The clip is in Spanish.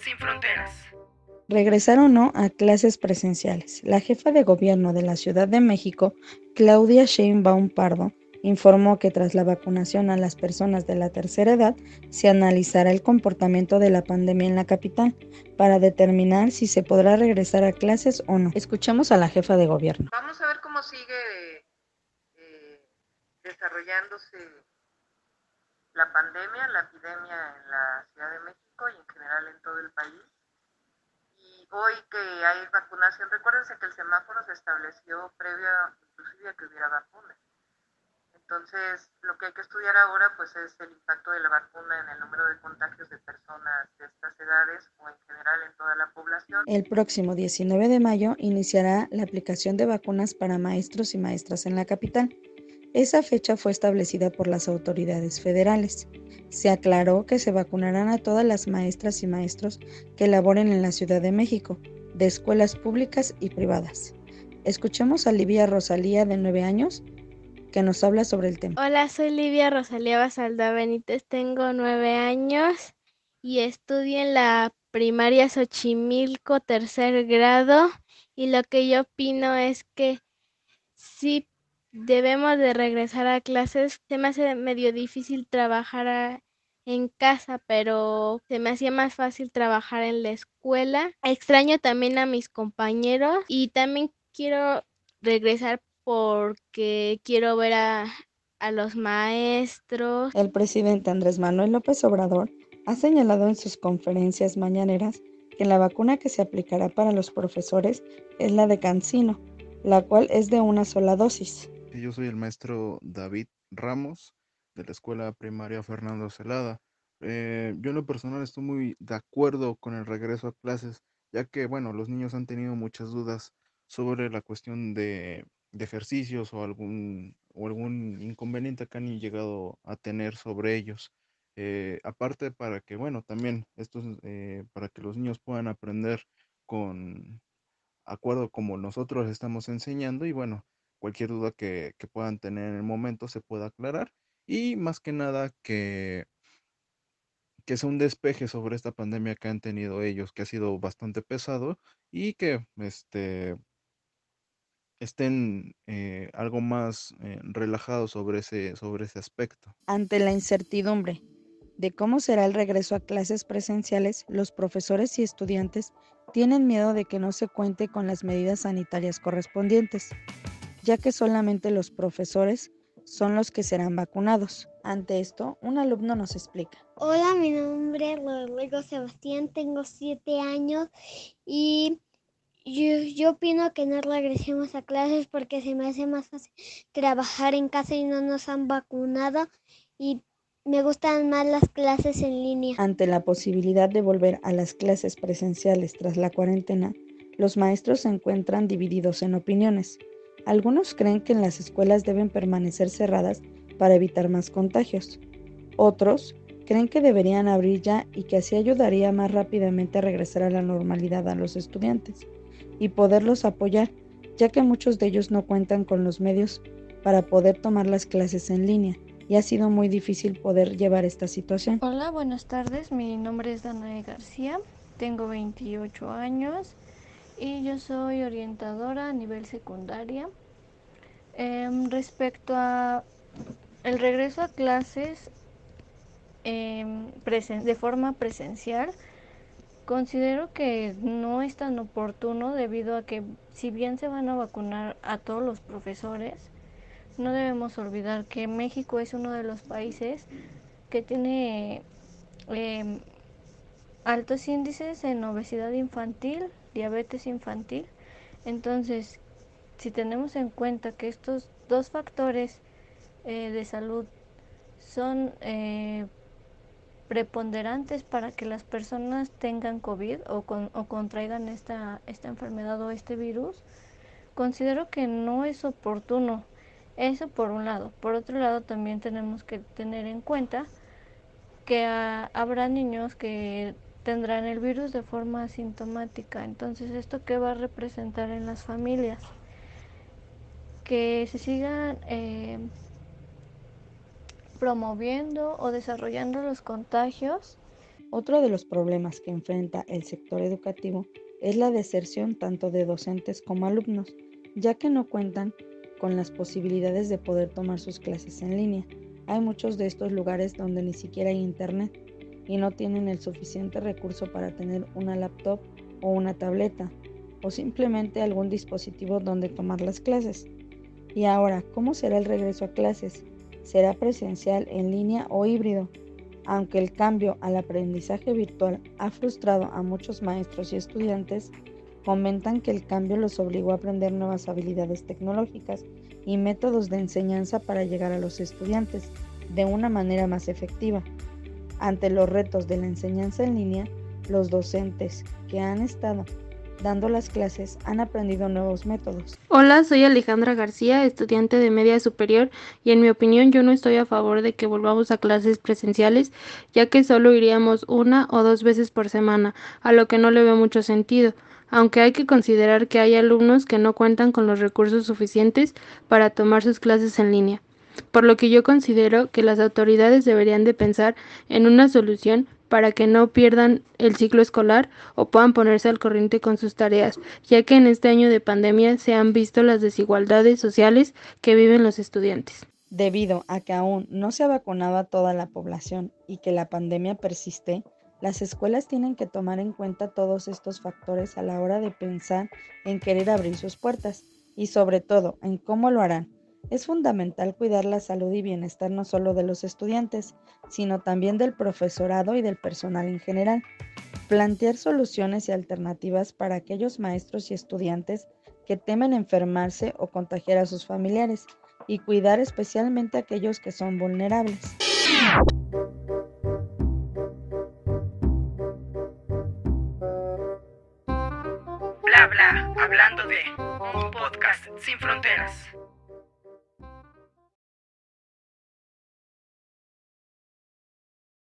sin fronteras. Regresar o no a clases presenciales. La jefa de gobierno de la Ciudad de México, Claudia Sheinbaum Pardo, informó que tras la vacunación a las personas de la tercera edad se analizará el comportamiento de la pandemia en la capital para determinar si se podrá regresar a clases o no. Escuchemos a la jefa de gobierno. Vamos a ver cómo sigue eh, desarrollándose la pandemia, la epidemia en la Ciudad de México y en general en todo el país. Y hoy que hay vacunación, recuérdense que el semáforo se estableció previo inclusive a que hubiera vacunas. Entonces, lo que hay que estudiar ahora pues es el impacto de la vacuna en el número de contagios de personas de estas edades o en general en toda la población. El próximo 19 de mayo iniciará la aplicación de vacunas para maestros y maestras en la capital. Esa fecha fue establecida por las autoridades federales. Se aclaró que se vacunarán a todas las maestras y maestros que laboren en la Ciudad de México, de escuelas públicas y privadas. Escuchemos a Livia Rosalía, de 9 años, que nos habla sobre el tema. Hola, soy Livia Rosalía Basalda Benítez, tengo nueve años y estudio en la primaria Xochimilco, tercer grado, y lo que yo opino es que sí debemos de regresar a clases. Se me hace medio difícil trabajar en casa, pero se me hacía más fácil trabajar en la escuela. Extraño también a mis compañeros y también quiero regresar porque quiero ver a, los maestros. El presidente Andrés Manuel López Obrador ha señalado en sus conferencias mañaneras que la vacuna que se aplicará para los profesores es la de Cancino, la cual es de una sola dosis. Yo soy el maestro David Ramos de la Escuela Primaria Fernando Celada. Eh, yo en lo personal estoy muy de acuerdo con el regreso a clases, ya que, bueno, los niños han tenido muchas dudas sobre la cuestión de de ejercicios o algún, o algún inconveniente que han llegado a tener sobre ellos. Eh, aparte para que, bueno, también esto eh, para que los niños puedan aprender con acuerdo como nosotros estamos enseñando y bueno, cualquier duda que, puedan tener en el momento se pueda aclarar y más que nada que que sea un despeje sobre esta pandemia que han tenido ellos, que ha sido bastante pesado y que este estén eh, algo más eh, relajados sobre ese, sobre ese aspecto. Ante la incertidumbre de cómo será el regreso a clases presenciales, los profesores y estudiantes tienen miedo de que no se cuente con las medidas sanitarias correspondientes, ya que solamente los profesores son los que serán vacunados. Ante esto, un alumno nos explica. Hola, mi nombre es Rodrigo Sebastián, tengo siete años y yo, opino que no regresemos a clases porque se me hace más fácil trabajar en casa y no nos han vacunado y me gustan más las clases en línea. Ante la posibilidad de volver a las clases presenciales tras la cuarentena, los maestros se encuentran divididos en opiniones. Algunos creen que en las escuelas deben permanecer cerradas para evitar más contagios. Otros creen que deberían abrir ya y que así ayudaría más rápidamente a regresar a la normalidad a los estudiantes y poderlos apoyar, ya que muchos de ellos no cuentan con los medios para poder tomar las clases en línea y ha sido muy difícil poder llevar esta situación. Hola, buenas tardes. Mi nombre es Danae García. Tengo 28 años y yo soy orientadora a nivel secundaria. Em, respecto a el regreso a clases em, de forma presencial, Considero que no es tan oportuno debido a que si bien se van a vacunar a todos los profesores, no debemos olvidar que México es uno de los países que tiene em, altos índices en obesidad infantil, diabetes infantil. Entonces, si tenemos en cuenta que estos dos factores eh, de salud son eh, preponderantes para que las personas tengan COVID o, o contraigan esta, esta enfermedad o este virus, considero que no es oportuno. Eso por un lado. Por otro lado, también tenemos que tener en cuenta que habrá niños que tendrán el virus de forma asintomática. Entonces, ¿esto qué va a representar en las familias? Que se sigan eh, promoviendo o desarrollando los contagios Otro de los problemas que enfrenta el sector educativo es la deserción tanto de docentes como alumnos, ya que no cuentan con las posibilidades de poder tomar sus clases en línea. Hay muchos de estos lugares donde ni siquiera hay internet y no tienen el suficiente recurso para tener una laptop o una tableta o simplemente algún dispositivo donde tomar las clases. Y ahora, ¿cómo será el regreso a clases? ¿Será presencial, en línea o híbrido? Aunque el cambio al aprendizaje virtual ha frustrado a muchos maestros y estudiantes, comentan que el cambio los obligó a aprender nuevas habilidades tecnológicas y métodos de enseñanza para llegar a los estudiantes de una manera más efectiva. Ante los retos de la enseñanza en línea, los docentes que han estado dando las clases han aprendido nuevos métodos. Hola, soy Alejandra García, estudiante de media superior y en mi opinión yo no estoy a favor de que volvamos a clases presenciales ya que solo iríamos una o dos veces por semana, a lo que no le veo mucho sentido aunque hay que considerar que hay alumnos que no cuentan con los recursos suficientes para tomar sus clases en línea, por lo que yo considero que las autoridades deberían de pensar en una solución para que no pierdan el ciclo escolar o puedan ponerse al corriente con sus tareas, ya que en este año de pandemia se han visto las desigualdades sociales que viven los estudiantes. Debido a que aún no se ha vacunado a toda la población y que la pandemia persiste, las escuelas tienen que tomar en cuenta todos estos factores a la hora de pensar en querer abrir sus puertas y sobre todo en cómo lo harán es fundamental cuidar la salud y bienestar no solo de los estudiantes, sino también del profesorado y del personal en general. Plantear soluciones y alternativas para aquellos maestros y estudiantes que temen enfermarse o contagiar a sus familiares y cuidar especialmente a aquellos que son vulnerables. Bla bla, hablando de un podcast sin fronteras.